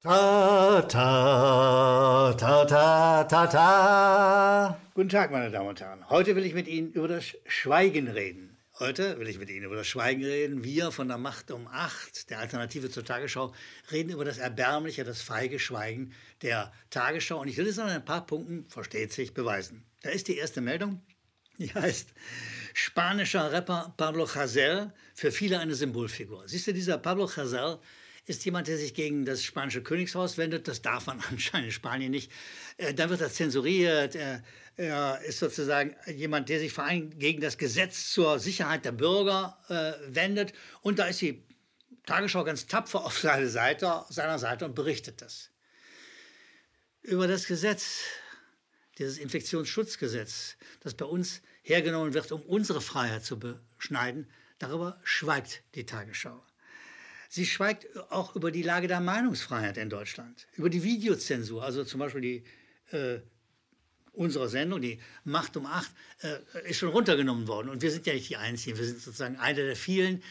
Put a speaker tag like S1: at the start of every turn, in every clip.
S1: Ta, ta, ta, ta, ta, ta.
S2: Guten Tag, meine Damen und Herren. Heute will ich mit Ihnen über das Schweigen reden. Heute will ich mit Ihnen über das Schweigen reden. Wir von der Macht um acht, der Alternative zur Tagesschau, reden über das erbärmliche, das feige Schweigen der Tagesschau. Und ich will es an ein paar Punkten, versteht sich, beweisen. Da ist die erste Meldung. Die heißt spanischer Rapper Pablo Hasél, für viele eine Symbolfigur. Siehst du, dieser Pablo Hasél ist jemand, der sich gegen das spanische Königshaus wendet. Das darf man anscheinend in Spanien nicht. Äh, dann wird er zensuriert. Er, er, ist sozusagen jemand, der sich vor allem gegen das Gesetz zur Sicherheit der Bürger äh, wendet. Und da ist die Tagesschau ganz tapfer auf seine Seite, seiner Seite und berichtet das. Über das Gesetz, dieses Infektionsschutzgesetz, das bei uns hergenommen wird, um unsere Freiheit zu beschneiden, darüber schweigt die Tagesschau. Sie schweigt auch über die Lage der Meinungsfreiheit in Deutschland, über die Videozensur, also zum Beispiel die äh, unsere Sendung, die Macht um acht, äh, ist schon runtergenommen worden. Und wir sind ja nicht die Einzigen. Wir sind sozusagen einer der vielen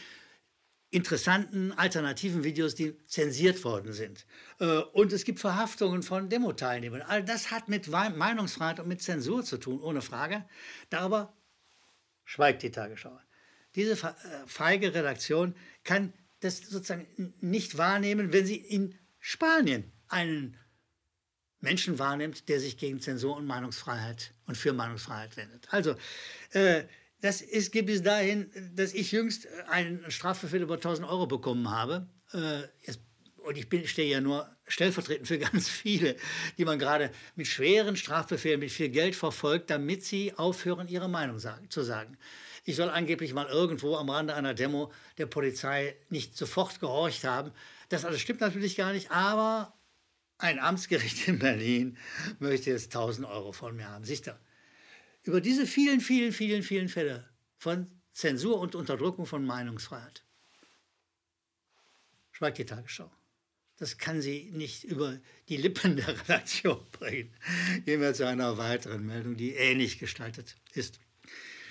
S2: interessanten alternativen Videos, die zensiert worden sind. Äh, und es gibt Verhaftungen von Demo-Teilnehmern. All das hat mit Meinungsfreiheit und mit Zensur zu tun, ohne Frage. Darüber schweigt die Tagesschau. Diese äh, feige Redaktion kann das sozusagen nicht wahrnehmen, wenn sie in Spanien einen Menschen wahrnimmt, der sich gegen Zensur und Meinungsfreiheit und für Meinungsfreiheit wendet. Also, äh, das ist, geht bis dahin, dass ich jüngst einen Strafverfehl über 1000 Euro bekommen habe. Äh, jetzt, und ich stehe ja nur stellvertretend für ganz viele, die man gerade mit schweren Strafbefehlen, mit viel Geld verfolgt, damit sie aufhören, ihre Meinung sagen, zu sagen. Ich soll angeblich mal irgendwo am Rande einer Demo der Polizei nicht sofort gehorcht haben. Das alles stimmt natürlich gar nicht, aber ein Amtsgericht in Berlin möchte jetzt 1000 Euro von mir haben. Siehst über diese vielen, vielen, vielen, vielen Fälle von Zensur und Unterdrückung von Meinungsfreiheit schweigt die Tagesschau. Das kann sie nicht über die Lippen der Redaktion bringen. Gehen wir zu einer weiteren Meldung, die ähnlich gestaltet ist.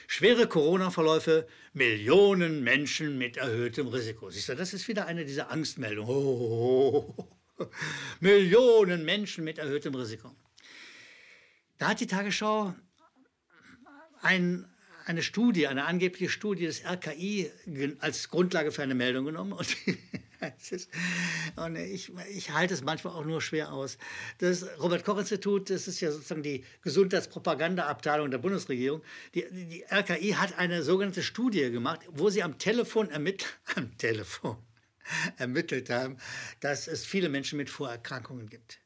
S2: Schwere Corona-Verläufe, Millionen Menschen mit erhöhtem Risiko. Siehst du, das ist wieder eine dieser Angstmeldungen. Oh, oh, oh. Millionen Menschen mit erhöhtem Risiko. Da hat die Tagesschau ein, eine Studie, eine angebliche Studie des RKI als Grundlage für eine Meldung genommen. Und und ich, ich halte es manchmal auch nur schwer aus. Das Robert-Koch-Institut, das ist ja sozusagen die Gesundheitspropaganda-Abteilung der Bundesregierung. Die, die RKI hat eine sogenannte Studie gemacht, wo sie am Telefon ermittelt, am Telefon ermittelt haben, dass es viele Menschen mit Vorerkrankungen gibt.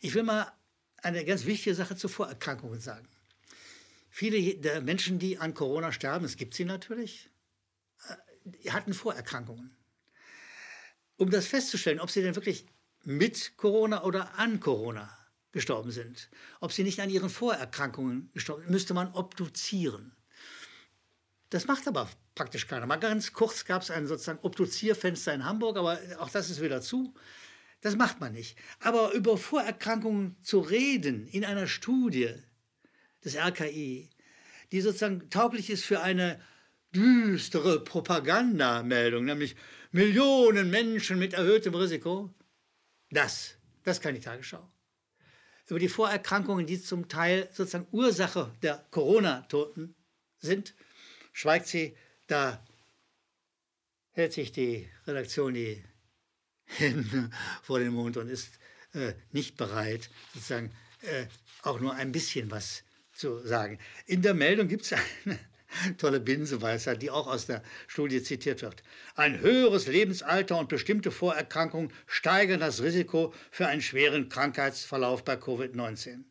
S2: Ich will mal eine ganz wichtige Sache zu Vorerkrankungen sagen. Viele der Menschen, die an Corona sterben, es gibt sie natürlich, äh, hatten Vorerkrankungen um das festzustellen, ob sie denn wirklich mit Corona oder an Corona gestorben sind. Ob sie nicht an ihren Vorerkrankungen gestorben sind, müsste man obduzieren. Das macht aber praktisch keiner. Mal ganz kurz gab es ein sozusagen Obduzierfenster in Hamburg, aber auch das ist wieder zu. Das macht man nicht. Aber über Vorerkrankungen zu reden in einer Studie des RKI, die sozusagen tauglich ist für eine düstere Propagandameldung, nämlich Millionen Menschen mit erhöhtem Risiko. Das, das kann die Tagesschau. Über die Vorerkrankungen, die zum Teil sozusagen Ursache der Corona-Toten sind, schweigt sie. Da hält sich die Redaktion die Hände vor den Mund und ist äh, nicht bereit, sozusagen äh, auch nur ein bisschen was zu sagen. In der Meldung gibt es eine Tolle Binsenweisheit, die auch aus der Studie zitiert wird. Ein höheres Lebensalter und bestimmte Vorerkrankungen steigern das Risiko für einen schweren Krankheitsverlauf bei Covid-19.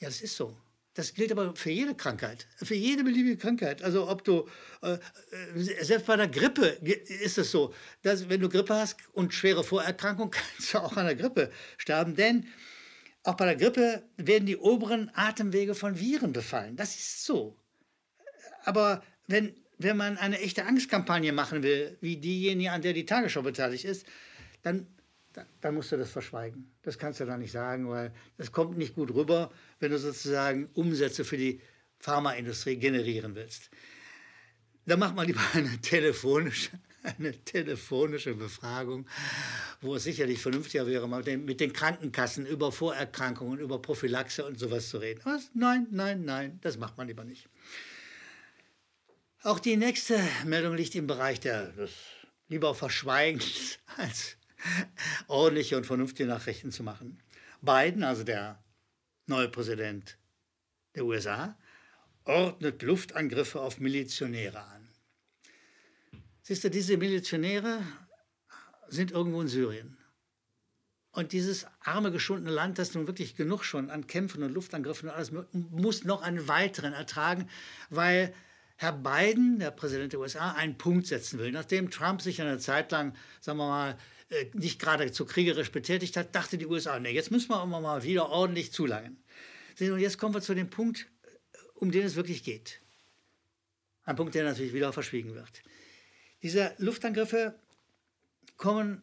S2: Ja, das ist so. Das gilt aber für jede Krankheit, für jede beliebige Krankheit. Also ob du, äh, äh selbst bei der Grippe ist es so, dass wenn du Grippe hast und schwere Vorerkrankungen, kannst du auch an der Grippe sterben. Denn auch bei der Grippe werden die oberen Atemwege von Viren befallen. Das ist so. Aber wenn, wenn man eine echte Angstkampagne machen will, wie diejenige, an der die Tagesschau beteiligt ist, dann, dann, dann musst du das verschweigen. Das kannst du da nicht sagen, weil das kommt nicht gut rüber, wenn du sozusagen Umsätze für die Pharmaindustrie generieren willst. Dann macht man lieber eine telefonische eine telefonische Befragung, wo es sicherlich vernünftiger wäre, mit den, mit den Krankenkassen über Vorerkrankungen, über Prophylaxe und sowas zu reden. Was? Nein, nein, nein, das macht man lieber nicht. Auch die nächste Meldung liegt im Bereich der, des lieber Verschweigens als ordentliche und vernünftige Nachrichten zu machen. Biden, also der neue Präsident der USA, ordnet Luftangriffe auf Milizionäre an. Siehst du, diese Milizionäre sind irgendwo in Syrien. Und dieses arme, geschundene Land, das nun wirklich genug schon an Kämpfen und Luftangriffen und alles muss noch einen weiteren ertragen, weil Herr Biden, der Präsident der USA, einen Punkt setzen will. Nachdem Trump sich eine Zeit lang, sagen wir mal, äh, nicht geradezu kriegerisch betätigt hat, dachte die USA, nee, jetzt müssen wir aber mal wieder ordentlich zulangen. Und jetzt kommen wir zu dem Punkt, äh, um den es wirklich geht. Ein Punkt, der natürlich wieder verschwiegen wird. Diese Luftangriffe kommen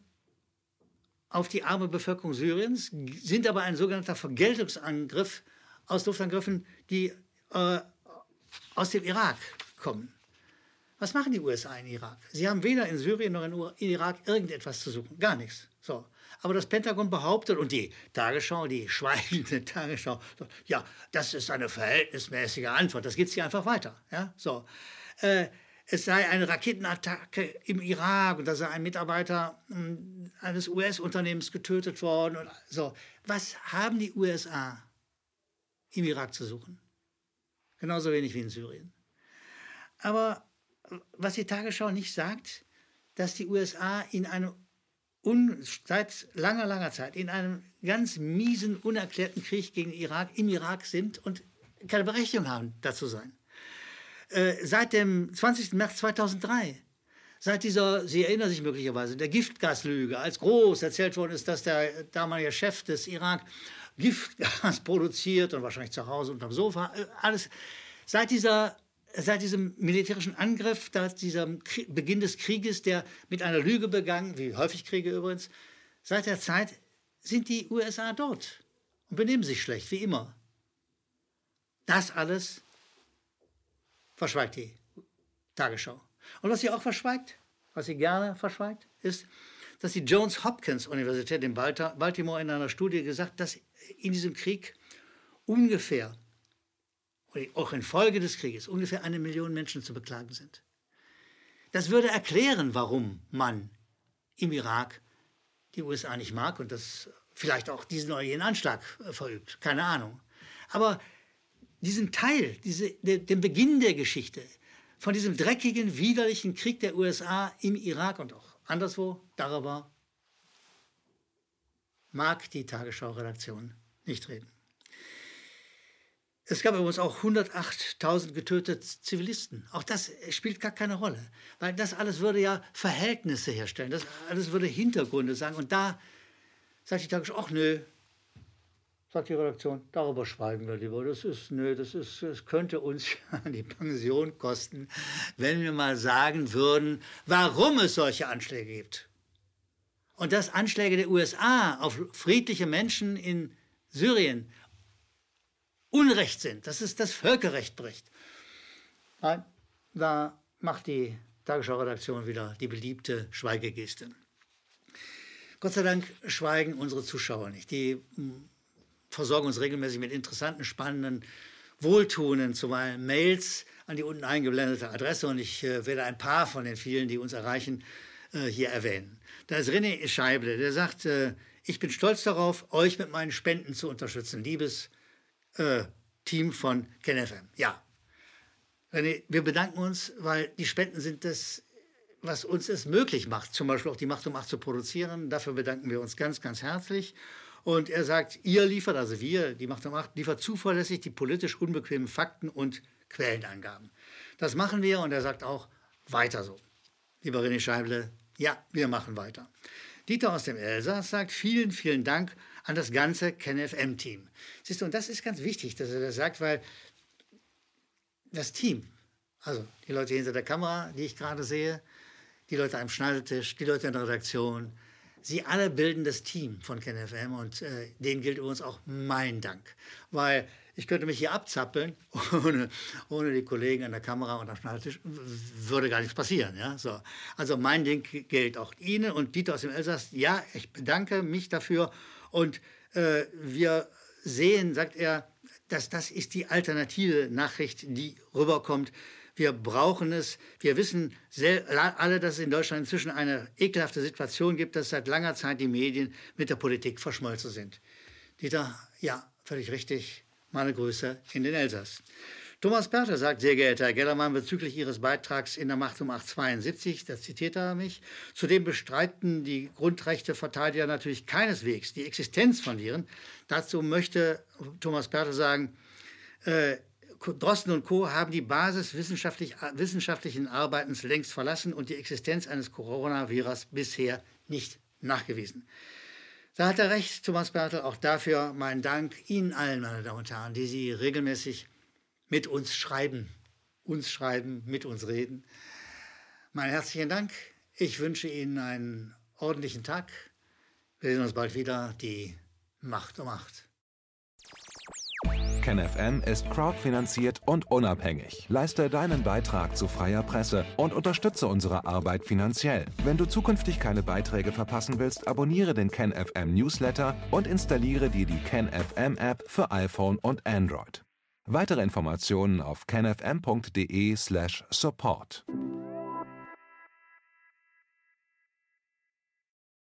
S2: auf die arme Bevölkerung Syriens, sind aber ein sogenannter Vergeltungsangriff aus Luftangriffen, die äh, aus dem Irak kommen. Was machen die USA in Irak? Sie haben weder in Syrien noch in Irak irgendetwas zu suchen. Gar nichts. So. Aber das Pentagon behauptet und die Tagesschau, die schweigende Tagesschau, ja, das ist eine verhältnismäßige Antwort. Das geht sie einfach weiter. Ja? So. Äh, es sei eine Raketenattacke im Irak und da sei ein Mitarbeiter hm, eines US-Unternehmens getötet worden. Und so. Was haben die USA im Irak zu suchen? Genauso wenig wie in Syrien. Aber was die Tagesschau nicht sagt, dass die USA in einem un, seit langer, langer Zeit in einem ganz miesen, unerklärten Krieg gegen Irak im Irak sind und keine Berechtigung haben, dazu sein. Äh, seit dem 20. März 2003, seit dieser, Sie erinnern sich möglicherweise, der Giftgaslüge, als groß erzählt worden ist, dass der damalige Chef des Irak Giftgas produziert und wahrscheinlich zu Hause unterm Sofa, äh, alles. Seit dieser seit diesem militärischen Angriff, seit diesem Beginn des Krieges, der mit einer Lüge begangen, wie häufig Kriege übrigens, seit der Zeit sind die USA dort und benehmen sich schlecht, wie immer. Das alles verschweigt die Tagesschau. Und was sie auch verschweigt, was sie gerne verschweigt, ist, dass die Johns Hopkins Universität in Baltimore in einer Studie gesagt, dass in diesem Krieg ungefähr auch infolge des Krieges ungefähr eine Million Menschen zu beklagen sind. Das würde erklären, warum man im Irak die USA nicht mag und das vielleicht auch diesen oder jenen Anschlag äh, verübt. Keine Ahnung. Aber diesen Teil, diese, den Beginn der Geschichte von diesem dreckigen, widerlichen Krieg der USA im Irak und auch anderswo, darüber mag die Tagesschau-Redaktion nicht reden. Es gab übrigens auch 108.000 getötete Zivilisten. Auch das spielt gar keine Rolle, weil das alles würde ja Verhältnisse herstellen, das alles würde Hintergründe sagen. Und da sagt die Tagesschau, ach nö, sagt die Redaktion, darüber schweigen wir lieber. Das ist, nö, das ist, das könnte uns die Pension kosten, wenn wir mal sagen würden, warum es solche Anschläge gibt. Und dass Anschläge der USA auf friedliche Menschen in Syrien Unrecht sind, dass es das Völkerrecht bricht. Nein, da macht die Tagesschau-Redaktion wieder die beliebte Schweigegeste. Gott sei Dank schweigen unsere Zuschauer nicht. Die hm, versorgen uns regelmäßig mit interessanten, spannenden, wohltuenden, zuweilen Mails an die unten eingeblendete Adresse und ich äh, werde ein paar von den vielen, die uns erreichen, äh, hier erwähnen. Da ist René Scheible, der sagt, äh, ich bin stolz darauf, euch mit meinen Spenden zu unterstützen. Liebes äh, Team von KenFM. Ja. René, wir bedanken uns, weil die Spenden sind das, was uns es möglich macht, zum Beispiel auch die Macht um Acht zu produzieren. Dafür bedanken wir uns ganz, ganz herzlich. Und er sagt, ihr liefert, also wir, die Macht um Acht, liefert zuverlässig die politisch unbequemen Fakten und Quellenangaben. Das machen wir und er sagt auch, weiter so. Lieber René Scheible, ja, wir machen weiter. Dieter aus dem Elsass sagt, vielen, vielen Dank an das ganze KenFM-Team. Siehst du, und das ist ganz wichtig, dass er das sagt, weil das Team, also die Leute hinter der Kamera, die ich gerade sehe, die Leute am Schneidetisch, die Leute in der Redaktion, Sie alle bilden das Team von KenFM und äh, denen gilt übrigens auch mein Dank, weil ich könnte mich hier abzappeln, ohne, ohne die Kollegen an der Kamera und am Schneidetisch würde gar nichts passieren. Ja? So. Also mein Ding gilt auch Ihnen und Dieter aus dem Elsass. Ja, ich bedanke mich dafür und äh, wir sehen, sagt er, dass das ist die alternative Nachricht, die rüberkommt. Wir brauchen es. Wir wissen alle, dass es in Deutschland inzwischen eine ekelhafte Situation gibt, dass seit langer Zeit die Medien mit der Politik verschmolzen sind. Dieter, ja, völlig richtig. Meine Grüße in den Elsass. Thomas Bertel sagt, sehr geehrter Herr Gellermann, bezüglich Ihres Beitrags in der Macht um 872, da zitiert er mich, zudem bestreiten die Grundrechteverteidiger natürlich keineswegs die Existenz von Viren. Dazu möchte Thomas Bertel sagen, äh, Drosten und Co. haben die Basis wissenschaftlich, wissenschaftlichen Arbeitens längst verlassen und die Existenz eines Coronavirus bisher nicht nachgewiesen. Da hat er recht, Thomas Bertel. Auch dafür mein Dank Ihnen allen, meine Damen und Herren, die Sie regelmäßig mit uns schreiben, uns schreiben, mit uns reden. Mein herzlichen Dank. Ich wünsche Ihnen einen ordentlichen Tag. Wir sehen uns bald wieder. Die Macht um Macht.
S3: KenFM ist crowdfinanziert und unabhängig. Leiste deinen Beitrag zu freier Presse und unterstütze unsere Arbeit finanziell. Wenn du zukünftig keine Beiträge verpassen willst, abonniere den KenFM Newsletter und installiere dir die KenFM App für iPhone und Android. Weitere Informationen auf kenfm.de/support.